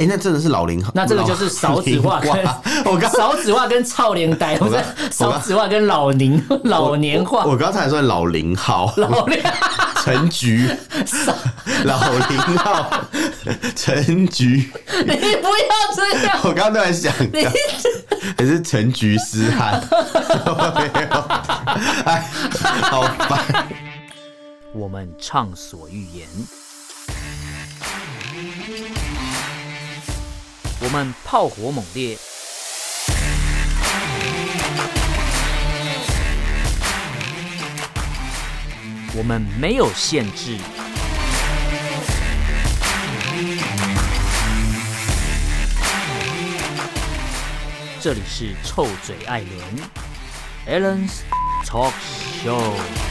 哎，那真的是老龄化。那这个就是少子化跟我刚少子化跟超龄呆，不是少子化跟老龄 老年化。我刚才说老龄号，老龄陈菊，老龄号陈菊，你不要这样。我刚刚都在想，还是陈菊思汗。哎，好烦。我们畅所欲言，我们炮火猛烈，我们没有限制。这里是臭嘴艾伦 Allen's Talk Show。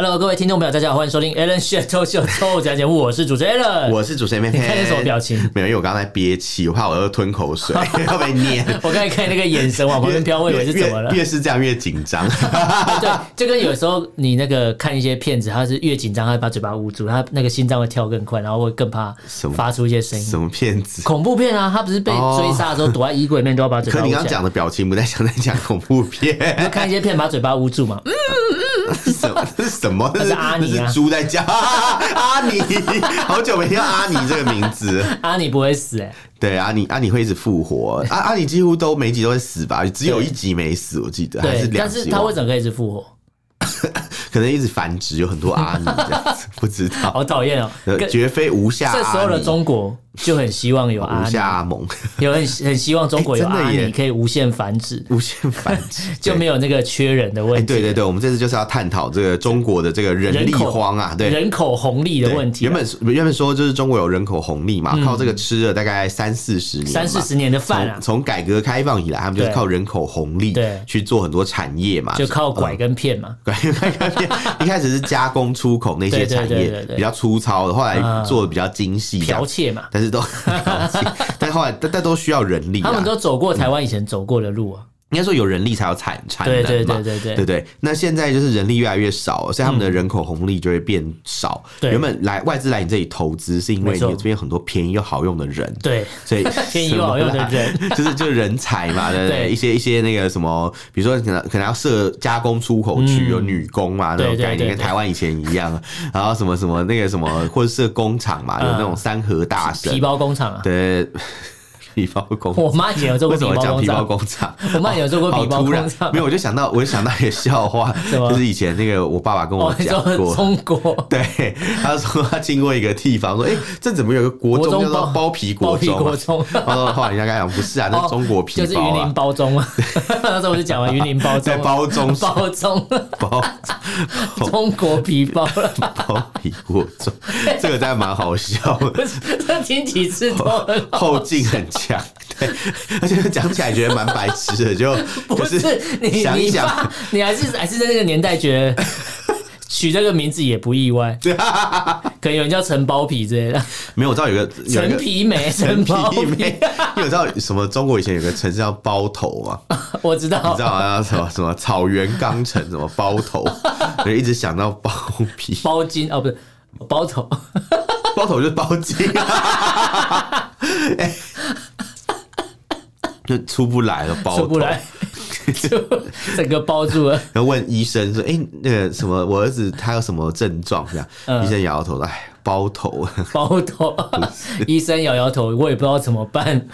Hello，各位听众朋友，大家好，欢迎收听 Alan 臭嘴节目，我是主持人 Alan，我是主持人 Man。你看见什么表情？没有，因为我刚才憋气，我怕我要吞口水，要被念。我刚才看那个眼神往旁边飘，我以为是怎么了？越是这样越紧张。对，就跟有时候你那个看一些片子，他是越紧张，他会把嘴巴捂住，他那个心脏会跳更快，然后会更怕发出一些声音。什么片子？恐怖片啊！他不是被追杀的时候躲在衣柜里面都要把嘴巴。可你刚刚讲的表情不太像在讲恐怖片。就看一些片，把嘴巴捂住嘛。嗯嗯嗯。什么？这是什么？那是阿尼。是猪在叫 阿尼，好久没听到阿尼这个名字。阿尼不会死哎、欸，对，阿尼阿尼会一直复活。阿阿尼几乎都每集都会死吧？只有一集没死，我记得还是两集。但是他为什么可以一直复活？可能一直繁殖，有很多阿尼这样子，不知道。好讨厌哦，绝非无下。这时候的中国就很希望有 阿蒙，有很很希望中国有阿尼可以无限繁殖，无限繁殖就没有那个缺人的问题。对对对，我们这次就是要探讨这个中国的这个人力荒啊，对。人口红利的问题。原本原本说就是中国有人口红利嘛，靠这个吃了大概三四十年，三四十年的饭啊。从改革开放以来，他们就是靠人口红利对。去做很多产业嘛，就靠拐跟骗嘛，拐跟骗。一开始是加工出口那些产业比较粗糙的，后来做的比较精细，剽窃嘛，但是都。但后来，但但都需要人力。他们都走过台湾以前走过的路啊。应该说有人力才有产产能嘛，对对对对对。那现在就是人力越来越少，所以他们的人口红利就会变少。原本来外资来你这里投资，是因为你这边很多便宜又好用的人。对，所以 便宜又好用的人就是就是人才嘛，对不对？一些一些那个什么，比如说可能可能要设加工出口区，有女工嘛，那种概念跟台湾以前一样。然后什么什么那个什么，或者设工厂嘛，有那种三和大神皮包工厂啊，对。皮包工厂，我妈以前有做过皮包工厂。皮包工厂，我妈有做过皮包工厂。没有，我就想到，我就想到一个笑话，就是以前那个我爸爸跟我讲过。中国，对，他说他经过一个地方，说，哎，这怎么有个国中叫做包皮国中？他说 后来人家跟他讲，不是啊，那是中国皮包，就是云林包中啊。那时候我就讲完云林包中，在包中，包中，包中国皮包了，包皮国中，这个真的蛮好笑的。这听几次都后劲很强。对，而且讲起来觉得蛮白痴的，就 不是你想一想，你还是还是在那个年代觉得 取这个名字也不意外，可能有人叫陈包皮之类的。没有，我知道有个陈皮梅，陈皮梅。你有知道什么？中国以前有个城市叫包头吗？我知道，你知道好像什么什么草原钢城什么包头，就一直想到包皮、包金哦，不是包头，包头就是包金。欸就出不来了，包出不来，就整个包住了。然后问医生说：“哎、欸，那个什么，我儿子他有什么症状？”这样，嗯、医生摇摇头，哎。包头，包头，医生摇摇头，我也不知道怎么办，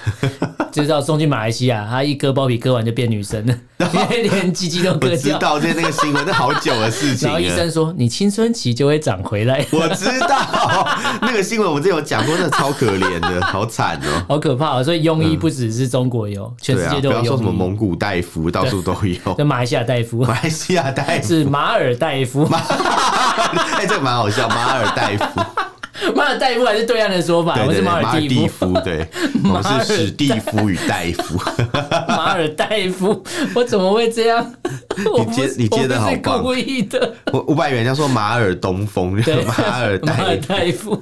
就是要送去马来西亚。他一割包皮，割完就变女生了，连鸡鸡都割掉。我知道这那个新闻，那好久的事情。然后医生说：“你青春期就会长回来。”我知道那个新闻，我之前有讲过，那超可怜的，好惨哦，好可怕。哦所以庸医不只是中国有，全世界都有。不要说什么蒙古大夫，到处都有。那马来西亚大夫，马来西亚大夫是马尔代夫。哎，这个蛮好笑，马尔代夫。马尔代夫还是对岸的说法，我是马尔蒂夫，对，我是史蒂夫与戴夫。马尔代夫，我怎么会这样？你接你接的好棒，故意的。我五百元，人家说马尔东风，马尔 马尔代夫。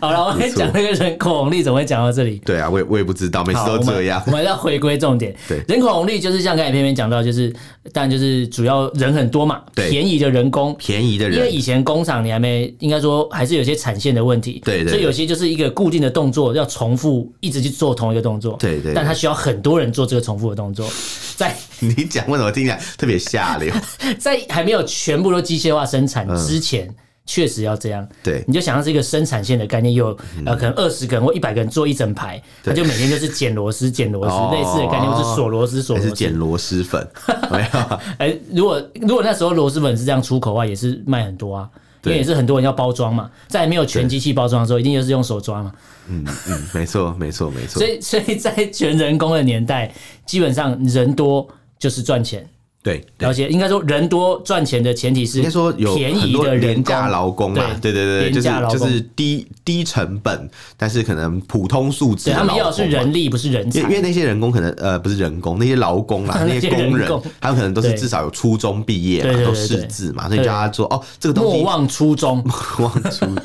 好了，我跟你讲那个人口红利怎么会讲到这里？对啊，我也我也不知道，每次都这样。我们要回归重点。对，人口红利就是像刚才偏偏讲到，就是但就是主要人很多嘛，便宜的人工，便宜的人。因为以前工厂你还没应该说还是有些产线的问题，对，所以有些就是一个固定的动作要重复一直去做同一个动作，对对。但他需要很多人做这个重复的动作，在 你讲为什么听起来特别下流？在还没有全部都机械化生产之前，确、嗯、实要这样。对，你就想象是一个生产线的概念，有呃可能二十个人或一百个人做一整排，他就每天就是剪螺丝、剪螺丝，类似的概念，或是锁螺丝、锁螺丝、剪螺丝粉。没有，哎，如果如果那时候螺丝粉是这样出口的话，也是卖很多啊，因为也是很多人要包装嘛，在没有全机器包装的时候，一定就是用手抓嘛。嗯嗯，没错没错没错。所以所以在全人工的年代，基本上人多就是赚钱。对，了解。应该说人多赚钱的前提是，应该说有便宜的廉价劳工嘛？对对对，就是就是低低成本，但是可能普通素质。他们要的是人力，不是人才。因为那些人工可能呃不是人工，那些劳工啊，那些工人，他们可能都是至少有初中毕业，都识字嘛，所以叫他做哦，这个东西莫忘初衷，莫忘初衷。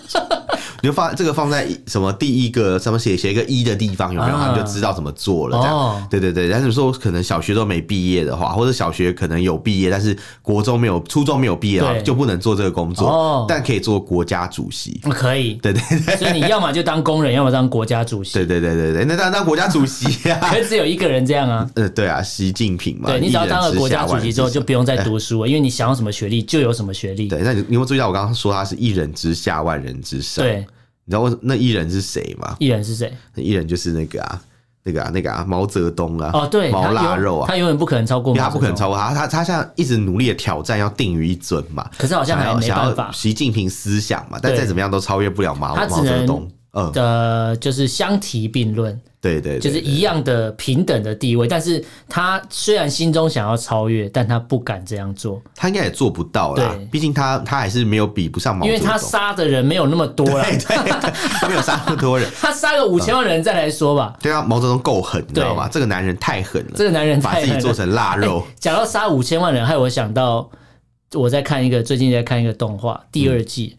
你就放这个放在什么第一个什么写写一个一的地方有没有？他们就知道怎么做了。这样，对对对。但是说可能小学都没毕业的话，或者小学可能有毕业，但是国中没有、初中没有毕业的话，就不能做这个工作。哦但可以做国家主席，可以。对对对。所以你要么就当工人，要么当国家主席。对对对对对。那当然当国家主席啊，可是只有一个人这样啊。呃，对啊，习近平嘛。对，你只要当了国家主席之后，就不用再读书了，因为你想要什么学历就有什么学历。对，那你你有没有注意到我刚刚说他是一人之下，万人之上？对。你知道那一人是谁吗？一人是谁？那一人就是那个啊，那个啊，那个啊，毛泽东啊。哦，对，毛腊肉啊，他永远不可能超过，他不可能超过他。他他现在一直努力的挑战，要定于一尊嘛。可是好像还没办法。习近平思想嘛，但再怎么样都超越不了毛毛泽东。嗯，的就是相提并论。对对，就是一样的平等的地位，但是他虽然心中想要超越，但他不敢这样做。他应该也做不到啦，毕竟他他还是没有比不上毛因为他杀的人没有那么多了，对，他没有杀那么多人，他杀个五千万人再来说吧。对啊，毛泽东够狠，你知道吗？这个男人太狠了，这个男人把自己做成腊肉。讲到杀五千万人，害我想到我在看一个最近在看一个动画第二季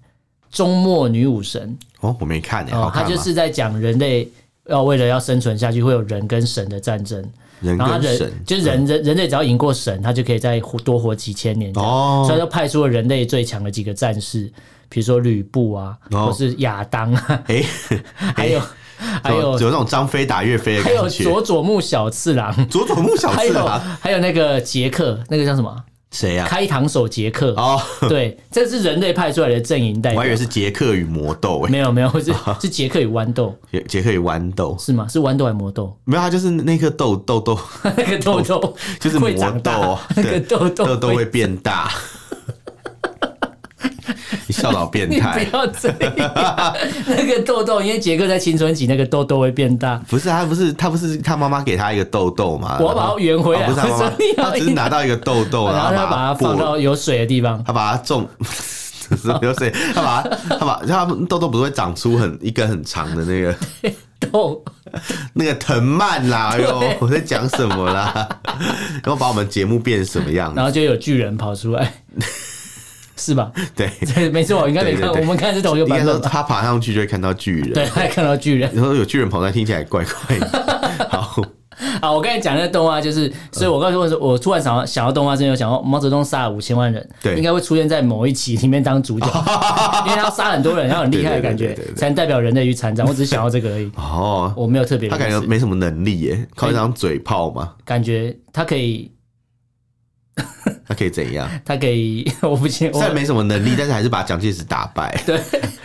《终末女武神》哦，我没看诶，他就是在讲人类。要为了要生存下去，会有人跟神的战争。人跟神，就是人人人类只要赢过神，他就可以再活多活几千年。哦，所以就派出了人类最强的几个战士，比如说吕布啊，或是亚当啊，哎，还有还有有那种张飞打岳飞的感觉。还有佐佐木小次郎，佐佐木小次郎，还有那个杰克，那个叫什么？谁呀？开膛手杰克哦，对，这是人类派出来的阵营代表。我还以为是杰克与魔豆，没有没有，是 是杰克与豌豆。杰克与豌豆是吗？是豌豆还是魔豆？没有，他就是那颗豆豆豆，那个豆豆就是魔豆，那个豆豆豆豆会变大。你笑老变态！不要这样。那个痘痘，因为杰克在青春期，那个痘痘会变大。不是他，不是他，不是他妈妈给他一个痘痘嘛？我要把它圆回来。不是他妈妈，他只是拿到一个痘痘，然后他把它放到有水的地方，他把它种，有水，他把它，他把他痘痘不是会长出很一根很长的那个豆，那个藤蔓啦。哎呦，我在讲什么啦？然后把我们节目变成什么样？然后就有巨人跑出来。是吧？对，没错，我应该没看。我们看是同一个版本。他爬上去就会看到巨人，对，他看到巨人。然后有巨人跑出来，听起来怪怪的。好，啊，我刚才讲那个动画，就是，所以我刚才说，我突然想到想到动画，真的想到毛泽东杀了五千万人，对，应该会出现在某一期里面当主角，因为他要杀很多人，要很厉害的感觉，才能代表人类与残障。我只是想到这个而已。哦，我没有特别。他感觉没什么能力耶，靠一张嘴炮嘛。感觉他可以。他可以怎样？他可以，我不信。虽然没什么能力，但是还是把蒋介石打败。对，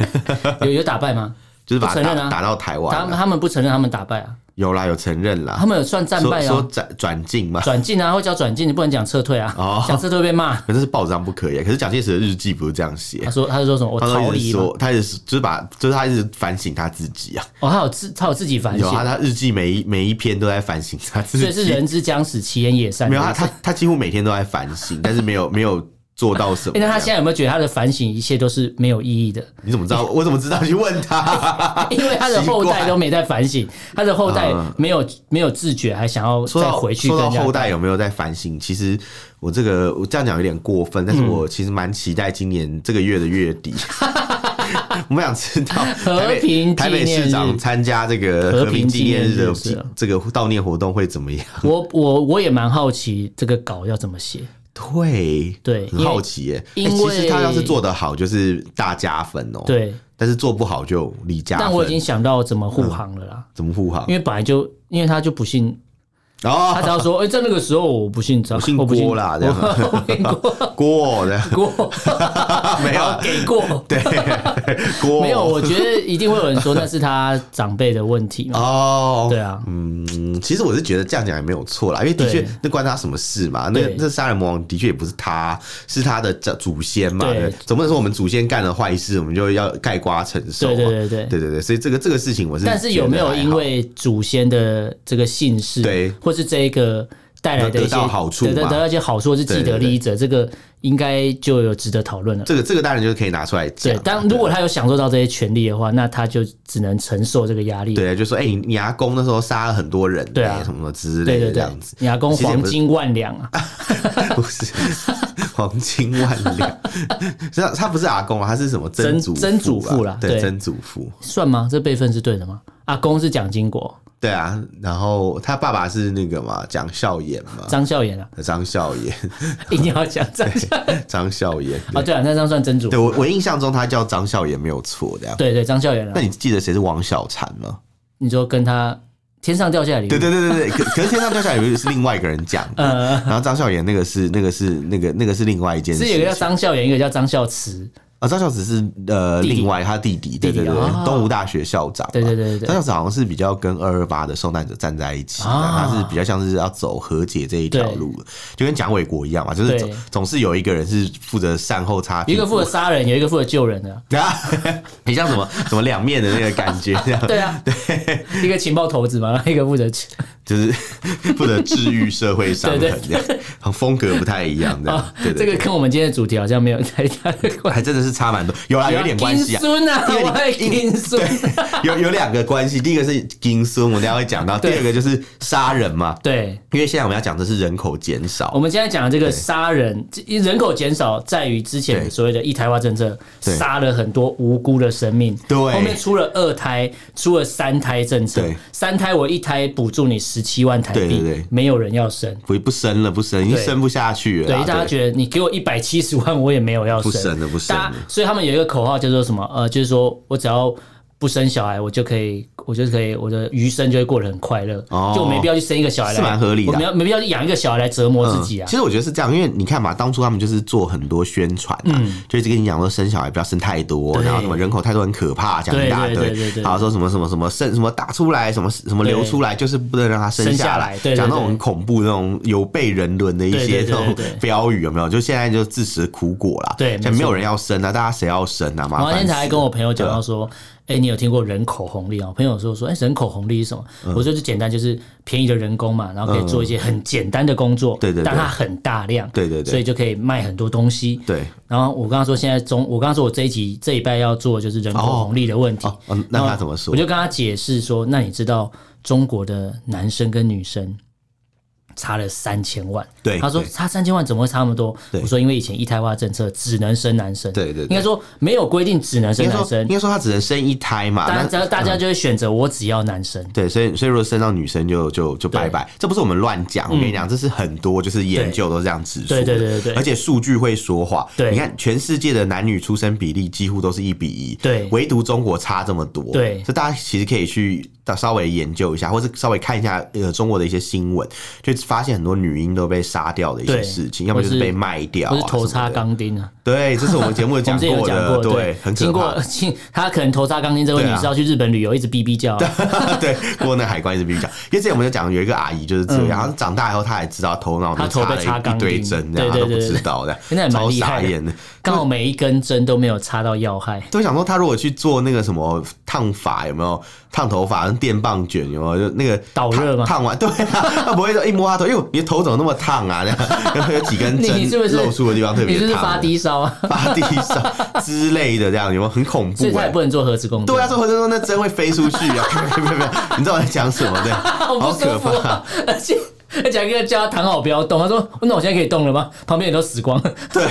有有打败吗？就是把他打打到台湾。他他们不承认他们打败啊。有啦，有承认啦。他们有算战败啊？说转转进嘛？转进啊，会叫转进，你不能讲撤退啊。哦，讲撤退被骂。可是报纸上不可以。可是蒋介石的日记不是这样写。他说，他是说什么？我逃离。说，他一直就是把，就是他一直反省他自己啊。哦，他有自，他有自己反省。有啊，他日记每一每一篇都在反省他自己。所以是人之将死，其言也善。没有他，他他几乎每天都在反省，但是没有没有做到什么？那他现在有没有觉得他的反省一切都是没有意义的？你怎么知道？我怎么知道？去问他，因为他的后代都没在反省，他的后代 没有没有自觉，还想要再回去。说到后代有没有在反省？其实我这个我这样讲有点过分，但是我其实蛮期待今年这个月的月底。我们想知道和平台北市长参加这个和平纪念日的这个悼念活动会怎么样？我我我也蛮好奇这个稿要怎么写。对对，很好奇耶。因为其实他要是做得好，就是大加分哦。对，但是做不好就离加分。但我已经想到怎么护航了啦。怎么护航？因为本来就因为他就不信。他只要说，哎，在那个时候我不姓张，姓郭啦，这样。郭的郭，没有给过，对，郭没有。我觉得一定会有人说那是他长辈的问题嘛。哦，对啊，嗯，其实我是觉得这样讲也没有错啦，因为的确那关他什么事嘛？那那杀人魔王的确也不是他，是他的祖先嘛。对，总不能说我们祖先干了坏事，我们就要盖瓜承受。对对对对对对对，所以这个这个事情我是。但是有没有因为祖先的这个姓氏，对？是这一个带来的一些好处，得得到一些好处是既得利益者，这个应该就有值得讨论了。这个这个当然就是可以拿出来讲。对，当如果他有享受到这些权利的话，那他就只能承受这个压力。对，就说哎，你阿公那时候杀了很多人，对啊，什么什么之类的这样子。你阿公黄金万两啊？不是 黄金万两，他他不是阿公啊，他是什么曾祖曾祖父啦？对，曾祖父算吗？这辈分是对的吗？阿公是蒋经国。对啊，然后他爸爸是那个嘛，蒋孝严嘛，张孝严啊，张孝严，一定要讲张孝张孝严啊，对啊，那张算真主。对我我印象中他叫张孝严没有错的呀。对对，张孝严。那你记得谁是王小婵吗？你说跟他天上掉下来？对对对对对，可可是天上掉下来是另外一个人讲的，然后张孝严那个是那个是那个那个是另外一件事，是有一个叫张孝严，一个叫张孝慈。啊，张孝慈是呃，另外他弟弟，对对对，东吴大学校长，对对对对，张孝慈好像是比较跟二二八的受难者站在一起，他是比较像是要走和解这一条路，就跟蒋纬国一样嘛，就是总总是有一个人是负责善后擦，一个负责杀人，有一个负责救人的，对啊，很像什么什么两面的那个感觉，这 样对啊，对，一个情报头子嘛，一个负责就是 负责治愈社会伤痕，这样，风格不太一样，这样，对，这个跟我们今天的主题好像没有太大的关系，还真的是。差蛮多，有啦，有点关系啊。因为金孙，有有两个关系。第一个是金孙，我等下会讲到。第二个就是杀人嘛。对，因为现在我们要讲的是人口减少。我们现在讲的这个杀人，人口减少在于之前所谓的一胎化政策，杀了很多无辜的生命。对，后面出了二胎，出了三胎政策。三胎我一胎补助你十七万台币，没有人要生，不不生了，不生，已经生不下去了。对，大家觉得你给我一百七十万，我也没有要生，不生了，不生了。所以他们有一个口号叫做什么？呃，就是说我只要不生小孩，我就可以，我就可以，我的余生就会过得很快乐，就我没必要去生一个小孩来，是蛮合理的，没没必要去养一个小孩来折磨自己啊。其实我觉得是这样，因为你看嘛，当初他们就是做很多宣传啊，就一直跟你讲说生小孩不要生太多，然后什么人口太多很可怕，讲一大堆，然后说什么什么什么生什么打出来，什么什么流出来，就是不能让他生下来，讲那种很恐怖那种有悖人伦的一些这种标语有没有？就现在就自食苦果了，对，没有人要生啊，大家谁要生啊？嘛，我那天才跟我朋友讲到说。哎、欸，你有听过人口红利啊？我朋友说说，哎、欸，人口红利是什么？嗯、我说就简单，就是便宜的人工嘛，然后可以做一些很简单的工作，对对、嗯，但它很大量，对对对，所以就可以卖很多东西，对。然后我刚刚说现在中，我刚刚说我这一集这一拜要做就是人口红利的问题，哦哦哦、那他怎么说？我就跟他解释说，那你知道中国的男生跟女生？差了三千万，对，他说差三千万怎么会差那么多？我说因为以前一胎化政策只能生男生，对对，应该说没有规定只能生男生，应该说他只能生一胎嘛，大家大家就会选择我只要男生，对，所以所以如果生到女生就就就拜拜，这不是我们乱讲，我跟你讲，这是很多就是研究都这样指出，对对对对，而且数据会说话，对，你看全世界的男女出生比例几乎都是一比一，对，唯独中国差这么多，对，所以大家其实可以去稍微研究一下，或是稍微看一下呃中国的一些新闻，就。发现很多女婴都被杀掉的一些事情，要么就是被卖掉，或是头插钢钉啊。对，这是我们节目 讲过的，对，很可怕。他可能头插钢钉，这位女士要去日本旅游，一直哔哔叫，对，过那海关一直哔哔叫。因为之前我们就讲有一个阿姨就是这样，然后长大以后她也知道头脑她头被插一堆针，这样她都不知道的，现在蛮厉害的。刚好每一根针都没有插到要害。都想说她如果去做那个什么烫发有没有？烫头发跟电棒卷有没有？就那个导热吗？烫完 对啊，他不会说一摸他头，哟，你的头怎么那么烫啊？这 样有几根针 露出的地方特别烫。你是不是发低烧啊？发低烧之类的，这样有没有很恐怖？所以他也不能做核磁共振。对啊，做核磁共振那针会飞出去啊！没有没你知道我在讲什么？对，好可怕。而且而且一个叫他躺好不要动，他说：“那我现在可以动了吗？”旁边人都死光了。对。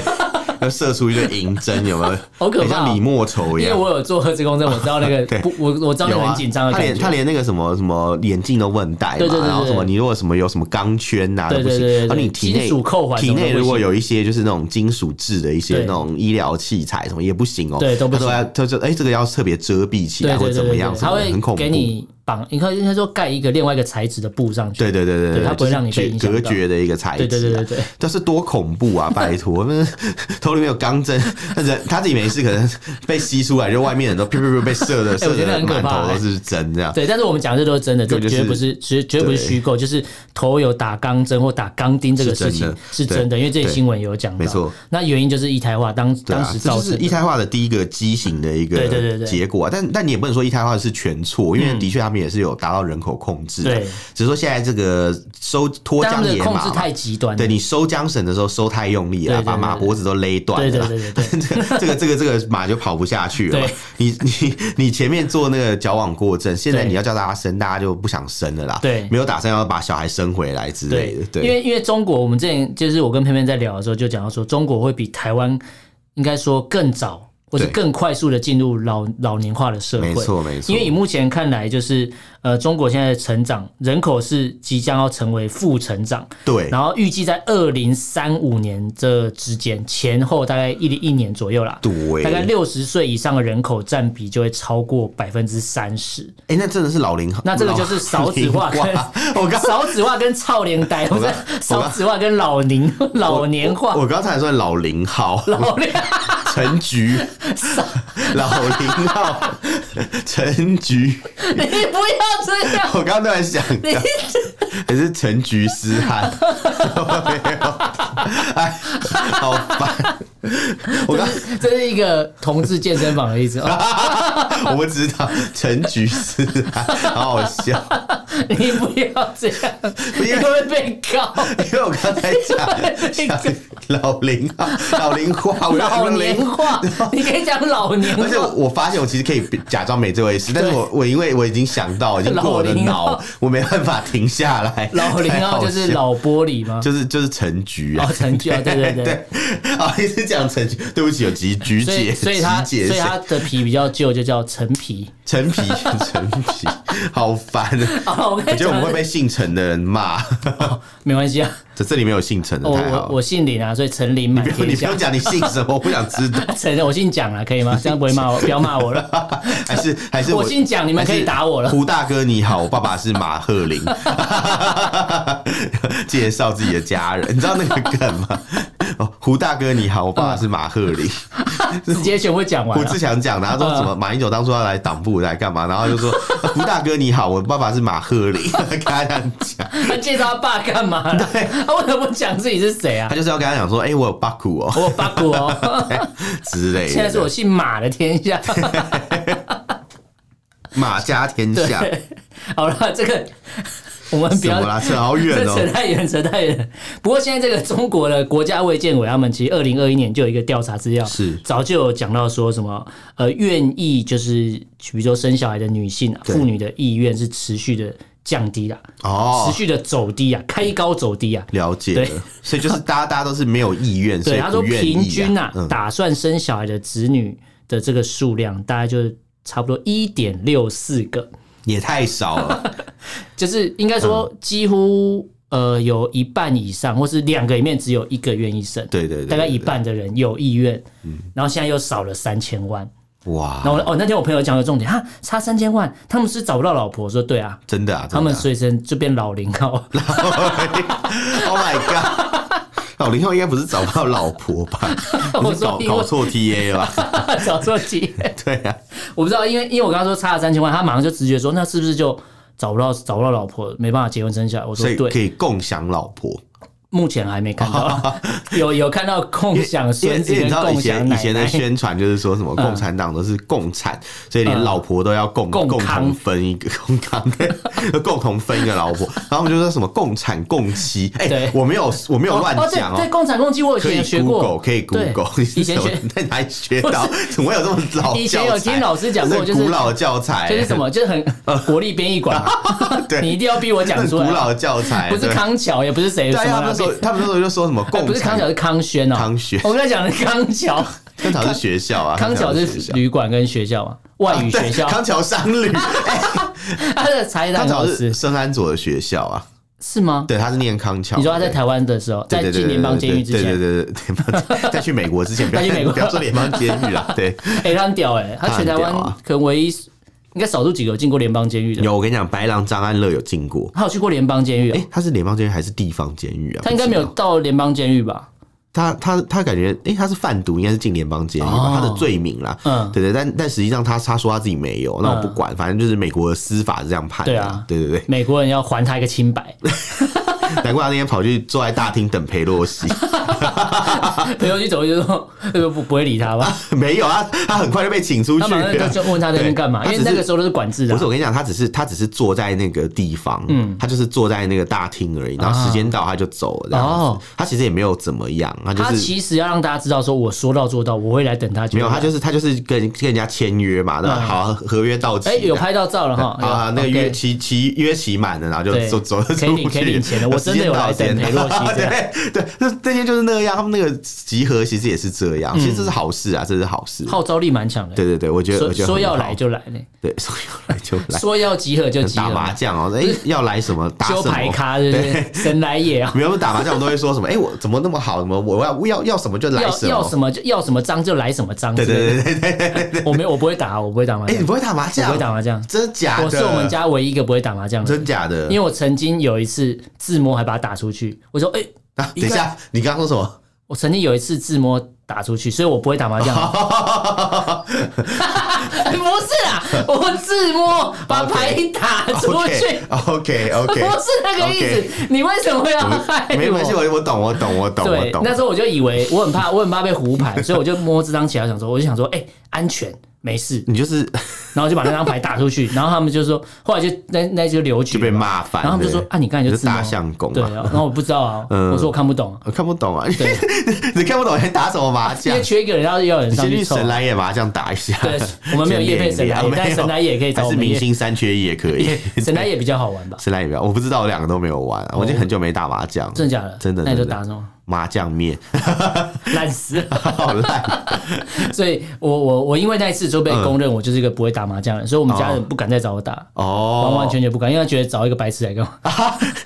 要射出一个银针，有没有？好可怕，像李莫愁一样。因为我有做核磁共振，我知道那个 不，我我知道很紧张的。他连他连那个什么什么眼镜都不能戴嘛，然后什么你如果什么有什么钢圈呐都不行。然后你体内体内如果有一些就是那种金属制的一些那种医疗器材什么也不行哦。对，都不行。他说哎，这个要特别遮蔽起来或者怎么样，他会很恐怖。看应该说盖一个另外一个材质的布上去，对对对对，它不会让你被隔绝的一个材质，对对对对对，这是多恐怖啊！拜托，那头里面有钢针，那人他自己没事，可能被吸出来，就外面人都噗噗噗被射的，射的满头都是针这样。对，但是我们讲的这都是真的，这绝对不是，绝绝对不是虚构，就是头有打钢针或打钢钉这个事情是真的，因为这些新闻有讲到，没错。那原因就是一胎化，当当时造成一胎化的第一个畸形的一个结果，啊但但你也不能说一胎化是全错，因为的确他们也是有达到人口控制，对，只是说现在这个收脱缰野马太极端，对，你收缰绳的时候收太用力了，把马脖子都勒断了，对对对对，这个这个这个马就跑不下去了。你你 你前面做那个矫枉过正，现在你要叫大家生，大家就不想生了啦，对，没有打算要把小孩生回来之类的，对，因为因为中国，我们之前就是我跟偏偏在聊的时候就讲到说，中国会比台湾应该说更早。或者更快速的进入老老年化的社会，没错没错。因为以目前看来，就是呃，中国现在的成长人口是即将要成为负成长，对。然后预计在二零三五年这之间前后大概一一年左右啦，对。大概六十岁以上的人口占比就会超过百分之三十。哎，那真的是老龄化？那这个就是少子化跟 我刚少子化跟超龄呆，不是少子化跟老龄老年化。我刚才说老龄好，老龄陈菊。老林浩陈菊，你不要这样。我刚刚都在想，还是陈菊思汗。哎，好烦。我刚这是一个同志健身房的意思。我不知道陈菊思汗，好好笑。你不要这样，你会不会被告？因为我刚才讲老龄化，老龄化，老龄化，你可以讲老年化。而且我发现我其实可以假装没这回事，但是我我因为我已经想到，已经过我的脑，我没办法停下来。老龄化就是老玻璃吗？就是就是陈菊啊，陈菊啊，对对对。啊，你是讲陈菊？对不起，有橘橘姐，所以它所以它的皮比较旧，就叫陈皮。陈皮，陈皮，好烦啊！我觉得我们会被姓陈的人骂。没关系啊，这这里没有姓陈的。我我我姓林啊，所以陈林满天下。你不用讲你姓什么，我不想知道。陈，我姓蒋啊，可以吗？这样不会骂我，不要骂我了。还是还是我姓蒋，你们可以打我了。胡大哥你好，我爸爸是马赫林。介绍自己的家人，你知道那个梗吗？哦，胡大哥你好，我爸爸是马赫林。直接全部讲完。胡志强讲的，他说什么？马英九当初要来党部来干嘛？然后就说 胡大哥你好，我爸爸是马赫林。跟他这样讲，他介绍他爸干嘛？对，他为什么不讲自己是谁啊？他就是要跟他讲说，哎，我有八股哦，我有八股哦 之类的。现在是我姓马的天下，马家天下。好了，这个。我们不要扯好远哦，扯太远，扯太远。不过现在这个中国的国家卫健委，他们其实二零二一年就有一个调查资料，是。早就有讲到说什么呃，愿意就是比如说生小孩的女性啊妇女的意愿是持续的降低啦，哦，持续的走低啊，开高走低啊。了解，对，所以就是大家大家都是没有意愿，所以他说平均啊，打算生小孩的子女的这个数量大概就是差不多一点六四个。也太少了，就是应该说几乎呃有一半以上，或是两个里面只有一个愿意生，对对对，大概一半的人有意愿，嗯，然后现在又少了三千万，哇！然后哦那天我朋友讲的重点，哈，差三千万，他们是找不到老婆，说对啊，真的啊，他们随身就变老龄号，Oh my god！老零后应该不是找不到老婆吧？我是搞搞错 TA 了吧？找错 TA，对啊，我不知道，因为因为我刚刚说差了三千万，他马上就直觉说，那是不是就找不到找不到老婆，没办法结婚生小孩？我说对，可以共享老婆。目前还没看到，有有看到共享孙子跟共享奶奶。以前的宣传就是说什么共产党都是共产，所以连老婆都要共共同分一个 共康，共同分一个老婆。然后我们就说什么共产共妻。哎，我没有我没有乱讲哦。对，共产共妻我以前学过，可以 Google。以前 学在哪里学到？怎么有这么老？以前有听老师讲过，就是古老的教材，就是什么，就是很呃国立编译馆。对，你一定要逼我讲出来。古老的教材不是康桥，也不是谁他们那时候就说什么共？不是康桥，是康轩哦。康轩，我们在讲的康桥。康桥是学校啊，康桥是旅馆跟学校啊，外语学校。康桥商旅，他的财大老师，深安佐的学校啊，是吗？对，他是念康桥。你说他在台湾的时候，在进联邦监狱之前，对对对，在去美国之前，不要去美国，不要说联邦监狱了，对。哎，他很屌哎，他全台湾可能唯一。应该少数几个有进过联邦监狱的。有，我跟你讲，白狼张安乐有进过。他有去过联邦监狱？哎，他是联邦监狱还是地方监狱啊？他应该没有到联邦监狱吧？他他他感觉，哎，他是贩毒，应该是进联邦监狱吧？他的罪名啦，嗯，对对，但但实际上他他说他自己没有，那我不管，反正就是美国的司法是这样判的。对啊，对对对，美国人要还他一个清白。难怪他那天跑去坐在大厅等裴洛西，裴洛西走就说不不会理他吧？没有啊，他很快就被请出去。他马上就问他在那边干嘛？因为那个时候都是管制的。不是我跟你讲，他只是他只是坐在那个地方，嗯，他就是坐在那个大厅而已。然后时间到他就走了。哦，他其实也没有怎么样，他就是其实要让大家知道说我说到做到，我会来等他。没有，他就是他就是跟跟人家签约嘛，那好合约到期，哎，有拍到照了哈。啊，那个约期期约期满了，然后就走走了出去。可以领钱的，我真的有来等。裴洛西对对，那那天就是那样，他们那个集合其实也是这样，其实这是好事啊，这是好事，号召力蛮强的。对对对，我觉得说要来就来呢，对，说要来就来，说要集合就集合。打麻将哦，哎，要来什么？修牌咖对不对？神来也啊！没有打麻将，我们都会说什么？哎，我怎么那么好？什么我要要要什么就来什么？要什么就要什么张就来什么张。对对对对对我没有，我不会打，我不会打麻将。哎，你不会打麻将？不会打麻将，真假的？我是我们家唯一一个不会打麻将的，真假的？因为我曾经有一次自摸还把它打出去，我说哎。啊，等一下，你刚刚说什么？我曾经有一次自摸打出去，所以我不会打麻将。不是啊，我自摸把牌打出去。OK OK，不是那个意思。你为什么会要害我？没关系，我我懂，我懂，我懂。对，那时候我就以为我很怕，我很怕被胡牌，所以我就摸这张起来，想说，我就想说，哎，安全。没事，你就是，然后就把那张牌打出去，然后他们就说，后来就那那就留局就被骂翻，然后他们就说啊，你刚才就是大象公，对，然后我不知道啊，我说我看不懂，我看不懂啊，对，你看不懂，还打什么麻将？因为缺一个人，要要人上去神来也麻将打一下。对，我们没有业配神来也，但神来也可以找我们。是明星三缺一也可以，神来也比较好玩吧？神来也比较，我不知道，我两个都没有玩，我已经很久没打麻将，真的假的？真的，那就打什么？麻酱面，烂死，好烂。所以我我我因为那一次就被公认我就是一个不会打麻将的人，所以我们家人不敢再找我打，哦，完完全全不敢，因为他觉得找一个白痴来干嘛？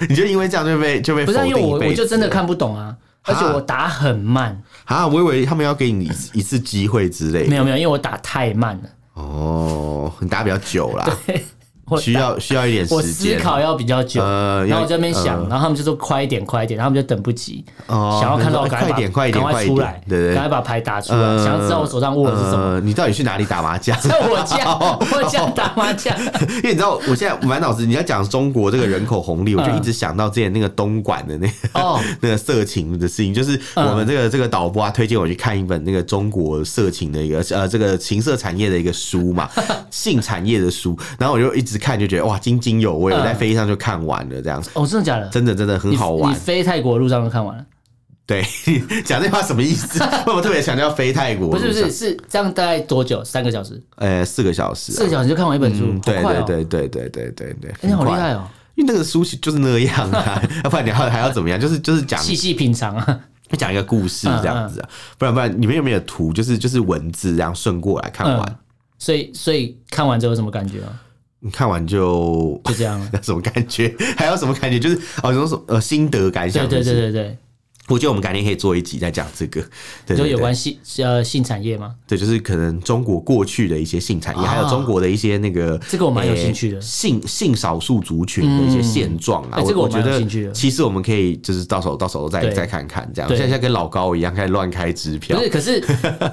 你就因为这样就被就被？不是因为我我就真的看不懂啊，而且我打很慢啊，我以为他们要给你一次机会之类的，没有没有，因为我打太慢了。哦，你打比较久啦。需要需要一点时间，我思考要比较久，然后我在那边想，然后他们就说快一点，快一点，然后他们就等不及，想要看到我快点，快点，出来，对对，赶快把牌打出来，想要知道我手上握的是什么。你到底去哪里打麻将？在我家，我家打麻将。因为你知道，我现在满脑子你要讲中国这个人口红利，我就一直想到之前那个东莞的那个那个色情的事情，就是我们这个这个导播啊推荐我去看一本那个中国色情的一个呃这个情色产业的一个书嘛，性产业的书，然后我就一直。看就觉得哇津津有味，我在飞机上就看完了这样子。哦，真的假的？真的真的很好玩。你飞泰国的路上都看完了？对，讲这话什么意思？为什么特别强调飞泰国？不是不是是这样，大概多久？三个小时？呃，四个小时。四个小时就看完一本书，对对对对对对对对。你好厉害哦！因为那个书就是那样啊，要不然你还还要怎么样？就是就是讲细细品尝啊，讲一个故事这样子啊，不然不然你们有没有图？就是就是文字这样顺过来看完。所以所以看完之后有什么感觉啊？你看完就就这样，了什么感觉？还有什么感觉？就是哦，有什么呃心得感想？对对对对对。我觉得我们改天可以做一集再讲这个，对，就有关性呃性产业吗？对，就是可能中国过去的一些性产业，还有中国的一些那个，这个我蛮有兴趣的，性性少数族群的一些现状啊。这个我觉得其实我们可以就是到时候到时候再再看看这样。现在跟老高一样开始乱开支票。不是，可是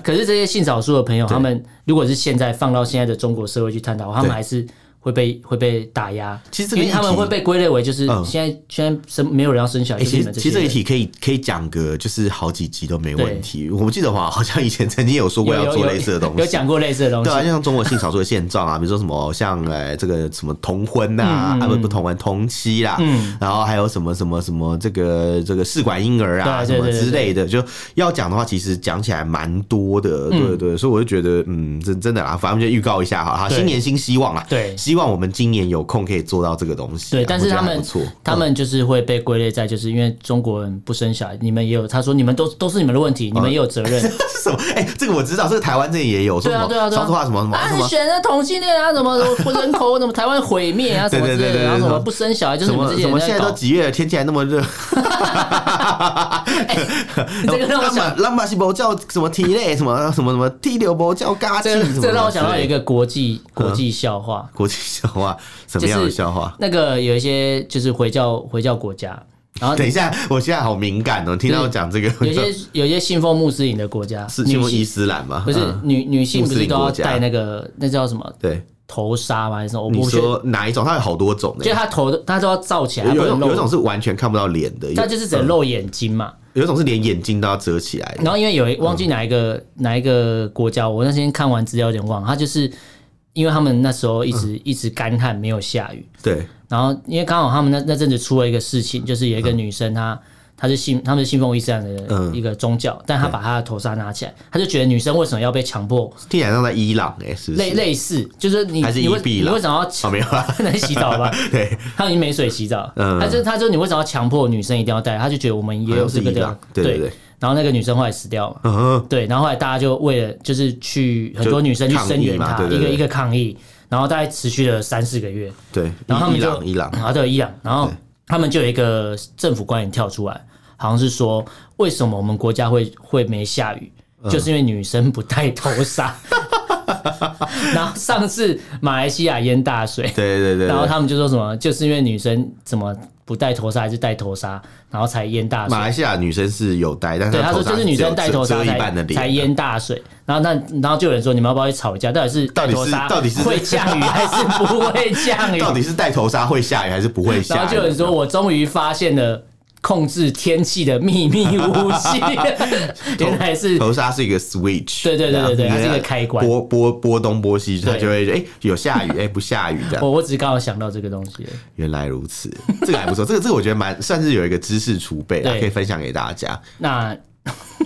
可是这些性少数的朋友，他们如果是现在放到现在的中国社会去探讨，他们还是。会被会被打压，其实这个因为他们会被归类为就是现在、嗯、现在生没有人要生小孩。欸、其实其实这一题可以可以讲个就是好几集都没问题。我记得话好像以前曾经有说过要做类似的东西，有讲过类似的东西。对啊，像中国性少数的现状啊，比如说什么像呃这个什么同婚呐、啊，啊不不同婚同妻啦，嗯，然后还有什么什么什么这个这个试管婴儿啊什么之类的，就要讲的话，其实讲起来蛮多的，对对，对。所以我就觉得嗯，真真的啦，反正就预告一下哈，新年新希望啊，对。希望我们今年有空可以做到这个东西。对，但是他们他们就是会被归类在，就是因为中国人不生小孩，你们也有他说你们都都是你们的问题，你们也有责任。什么？哎，这个我知道，这个台湾这里也有。对啊对啊对啊。说话什么什么？啊，你选择同性恋啊？什么人口怎么台湾毁灭啊？什么之类的？然后什么不生小孩就是你们这些人。怎么现在都几月了，天气还那么热？这个让我想，兰巴西伯叫什么 T 类？什么什么什么 T 六波叫嘎气？这让我想到一个国际国际笑话。国际笑话。什么样的笑话？那个有一些就是回教回教国家，然后 等一下，我现在好敏感哦，听到讲这个，有些有些信奉穆斯林的国家，是信奉伊斯兰吗？不是，女女性不是都要戴那个那叫什么？对，头纱吗？还是什么？你说哪一种？它有好多种，就它头它都要罩起来，有有一种是完全看不到脸的，它就是只能露眼睛嘛。有一种是连眼睛都要遮起来。然后因为有忘记哪一个哪一个国家，我那天看完资料有点忘，它就是。因为他们那时候一直、嗯、一直干旱，没有下雨。对。然后，因为刚好他们那那阵子出了一个事情，就是有一个女生她，她、是信他们是信奉伊斯兰的一个宗教，嗯、但她把她的头纱拿起来，她就觉得女生为什么要被强迫？听起来像在伊朗诶、欸，是，是类类似，就是你还是伊比你为什么要？哦，没有啊，能洗澡吧？对，他已经没水洗澡。嗯。他就他说你为什么要强迫女生一定要戴？他就觉得我们也有这个的，对对对。然后那个女生后来死掉了，嗯，对。然后后来大家就为了就是去很多女生去声援她，一个一个抗议。然后大概持续了三四个月，对，然后他们就伊朗，伊朗。啊，对，伊朗，然后他们就有一个政府官员跳出来，好像是说，为什么我们国家会会没下雨，就是因为女生不戴头纱。然后上次马来西亚淹大水，对对对，然后他们就说什么，就是因为女生怎么不戴头纱，还是戴头纱，然后才淹大水。马来西亚女生是有戴，但是对他说就是女生戴头纱才才淹大水。然后那然后就有人说，你们要不要去吵一架？到底是到底是到底是会下雨 还是不会下雨？到底是戴头纱会下雨还是不会下雨？然后就有人说我终于发现了。控制天气的秘密武器，原来是头纱是一个 switch，对对对对对，它是一个开关，拨拨拨东拨西，它就会哎有下雨哎不下雨的。我我只是刚好想到这个东西。原来如此，这个还不错，这个这个我觉得蛮算是有一个知识储备，可以分享给大家。那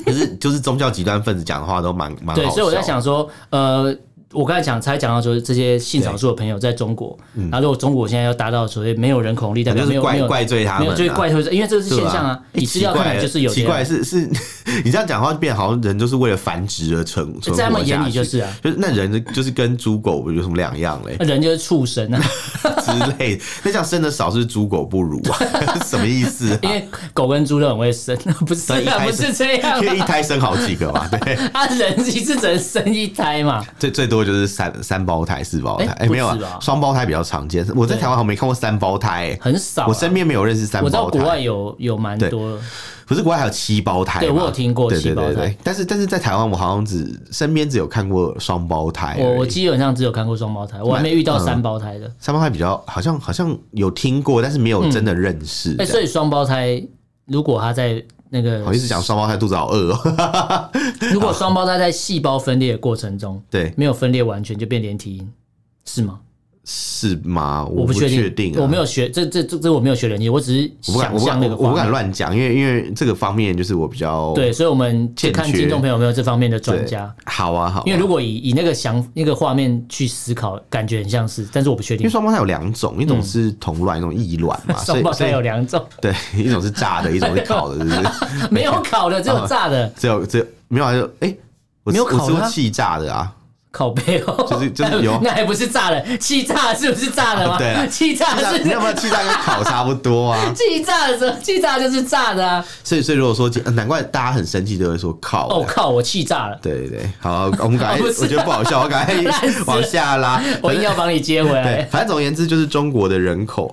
可是就是宗教极端分子讲的话都蛮蛮好。对，所以我在想说，呃。我刚才讲才讲到说这些性少数的朋友在中国，然后如果中国现在要达到所谓没有人口红利，代表没有没有怪罪他们，就怪罪，因为这是现象啊。你是要看就是有奇怪是是，你这样讲话就变好像人就是为了繁殖而成，在他们眼里就是啊，就是那人就是跟猪狗有什么两样嘞？那人就是畜生啊 之类的，那这样生的少是猪狗不如啊？什么意思？因为狗跟猪都很会生，不是不是这样，因为一胎生好几个嘛，对，他人一次只能生一胎嘛，最最多。就是三三胞胎、四胞胎，哎，没有啊，双胞胎比较常见。我在台湾好像没看过三胞胎，很少。我身边没有认识三胞胎。我知道国外有有蛮多，不是国外还有七胞胎？对，我有听过七胞胎，但是但是在台湾我好像只身边只有看过双胞胎。我我基本上只有看过双胞胎，我还没遇到三胞胎的。三胞胎比较好像好像有听过，但是没有真的认识。哎，所以双胞胎如果他在。那个好意思讲双胞胎肚子好饿哦。如果双胞胎在细胞分裂的过程中，对，没有分裂完全就变连体婴，是吗？是吗？我不确定，我没有学这这这这我没有学人，我只是想象那个，我不敢乱讲，因为因为这个方面就是我比较对，所以我们去看听众朋友有没有这方面的专家。好啊，好。因为如果以以那个想那个画面去思考，感觉很像是，但是我不确定。因为双胞胎有两种，一种是同卵，一种异卵嘛。双胞胎有两种，对，一种是炸的，一种是烤的，是不是？没有烤的，只有炸的，只有只有没有啊？就哎，我没有烤过气炸的啊。靠背哦，就是就是有，那还不是炸了，气炸是不是炸了吗？对，气炸是，你要不要气炸跟烤差不多啊？气炸的时候，气炸就是炸的啊。所以所以如果说，难怪大家很生气，都会说靠。哦靠，我气炸了。对对对，好，我们赶快，我觉得不好笑，我赶快往下拉，我硬要帮你接回来。对，反正总而言之，就是中国的人口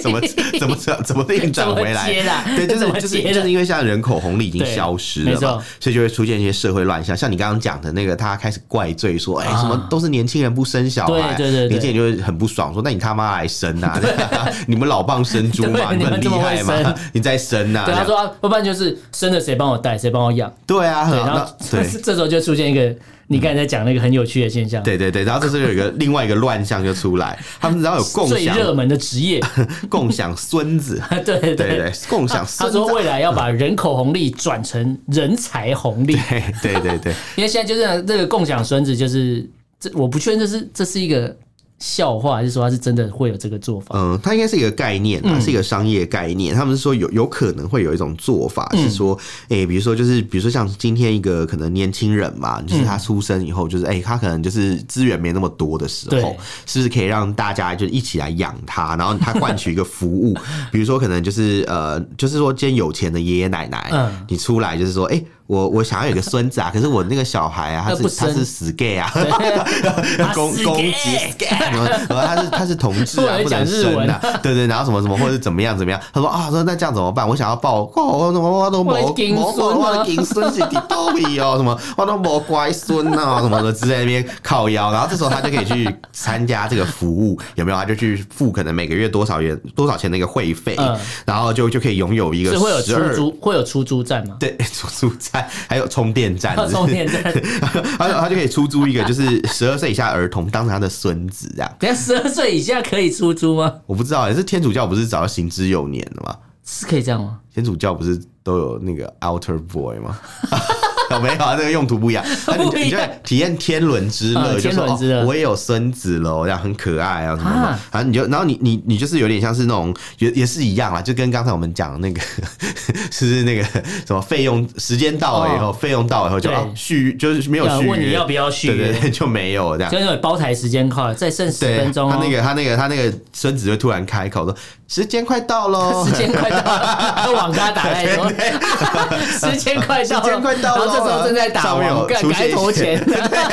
怎么怎么怎么怎么运转回来？对，就是就是就是因为现在人口红利已经消失了嘛，所以就会出现一些社会乱象，像你刚刚讲的那个，他开始怪罪。岁，说哎、欸、什么都是年轻人不生小孩，对对对，年轻人就会很不爽，说那你他妈来生啊！你们老棒生猪嘛，你们很厉害嘛，你在生啊？对，他说，要不然就是生了谁帮我带，谁帮我养？对啊，对，然后 这时候就出现一个。你刚才在讲那个很有趣的现象，对对对，然后这时候有一个另外一个乱象就出来，他们只要有共享最热门的职业，共享孙子，对对对，共享孙子。他说未来要把人口红利转成人才红利，对对对对，因为现在就是这个共享孙子，就是这我不确定这是这是一个。笑话还是说他是真的会有这个做法？嗯，它应该是一个概念，它是一个商业概念。嗯、他们是说有有可能会有一种做法，嗯、是说，哎、欸，比如说就是，比如说像今天一个可能年轻人嘛，就是他出生以后，就是哎、欸，他可能就是资源没那么多的时候，是不是可以让大家就一起来养他，然后他换取一个服务？比如说可能就是呃，就是说今天有钱的爷爷奶奶，嗯，你出来就是说，哎、欸。我我想要有个孙子啊，可是我那个小孩啊，他是他是死 gay 啊，攻攻击 gay，然后他是他是同志啊，不能生啊，对对，然后什么什么或者怎么样怎么样，他说啊，说那这样怎么办？我想要抱，我怎么我都没没我的金孙是的都有什么，我都没乖孙啊，什么的，只在那边靠腰，然后这时候他就可以去参加这个服务，有没有？他就去付可能每个月多少元多少钱的一个会费，然后就就可以拥有一个，是会有出租会有出租站吗？对，出租站。还有充电站，充电站，他他就可以出租一个，就是十二岁以下儿童当他的孙子这样。等下十二岁以下可以出租吗？我不知道，也是天主教不是早就行之有年了吗？是可以这样吗？天主教不是都有那个 Outer boy 吗？有没有啊？这个用途不一样，那你就 你就体验天伦之乐，就说我也有孙子喽，这样很可爱啊什么的。然后你就，然后你你你就是有点像是那种也也是一样啊，就跟刚才我们讲的那个，是那个什么费用时间到了以后，费用到了以后就续，就是没有续约，问你要不要续约，对对，就没有这样。就包台时间快，再剩十分钟，他那个他那个他那个孙子就突然开口说。时间快到喽！时间快到了，网咖打来说，时间快到了，时间快到了，时候正在打网，赶快投钱，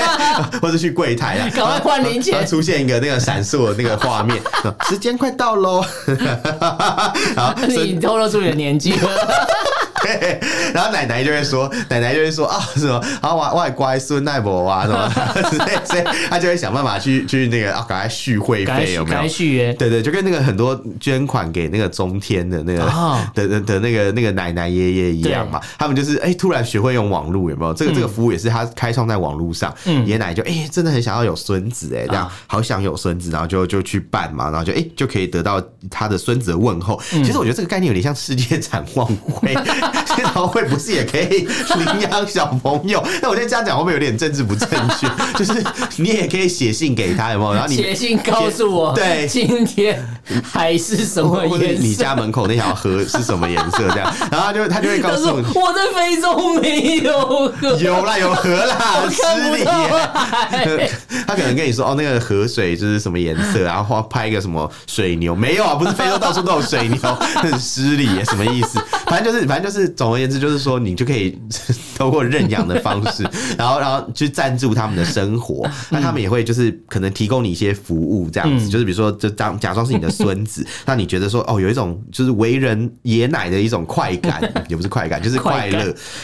或者去柜台啊，赶快换零钱，出现一个那个闪烁的那个画面，时间快到喽！好，你透露出你的年纪了。对，然后奶奶就会说，奶奶就会说啊，什么啊，我我乖孙奈博啊，什么，所以他就会想办法去去那个啊，赶快续会费有没有？续约？对对，就跟那个很多捐款给那个中天的那个的的的那个那个奶奶爷爷一样嘛，他们就是哎，突然学会用网络有没有？这个这个服务也是他开创在网络上，爷奶就哎，真的很想要有孙子哎，这样好想有孙子，然后就就去办嘛，然后就哎就可以得到他的孙子的问候。其实我觉得这个概念有点像世界展望会。这场会不是也可以领养小朋友？那我现在这样讲会不会有点政治不正确？就是你也可以写信给他，有没有？然后你写信告诉我，对，今天还是什么颜色？你家门口那条河是什么颜色？这样，然后他就他就会告诉你，我在非洲没有河，有啦有河啦，很失礼。他可能跟你说哦，那个河水就是什么颜色，然后拍一个什么水牛，没有啊，不是非洲到处都有水牛，很失礼，什么意思？反正就是反正就是总而言之，就是说你就可以 通过认养的方式，然后然后去赞助他们的生活，那他们也会就是可能提供你一些服务，这样子，就是比如说就当假装是你的孙子，那你觉得说哦，有一种就是为人爷奶的一种快感，也不是快感，就是快乐，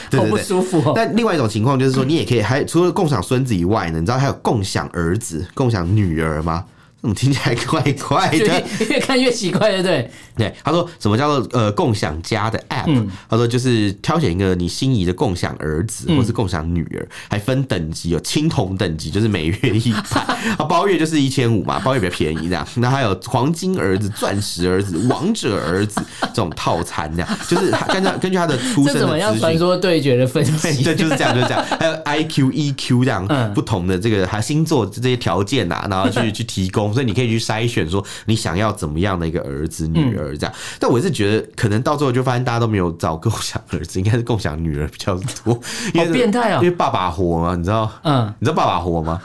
对对对，不舒服。但另外一种情况就是说，你也可以还除了共享孙子以外呢，你知道还有共享儿子、共享女儿吗？怎么听起来怪怪的？越看越奇怪，对不对？对，他说什么叫做呃共享家的 App？、嗯、他说就是挑选一个你心仪的共享儿子或是共享女儿，还分等级，有青铜等级，就是每月一百，啊包月就是一千五嘛，包月比较便宜这样。那还有黄金儿子、钻石儿子、王者儿子这种套餐这样，就是根据根据他的出生怎么样传说对决的分析？对，就是这样，就是这样。还有 IQ、EQ 这样不同的这个还星座这些条件呐，然后去去提供。所以你可以去筛选，说你想要怎么样的一个儿子、女儿这样。但我是觉得，可能到最后就发现大家都没有找共享儿子，应该是共享女儿比较多。好变态啊！因为爸爸活嘛，你知道？嗯，你知道爸爸活吗？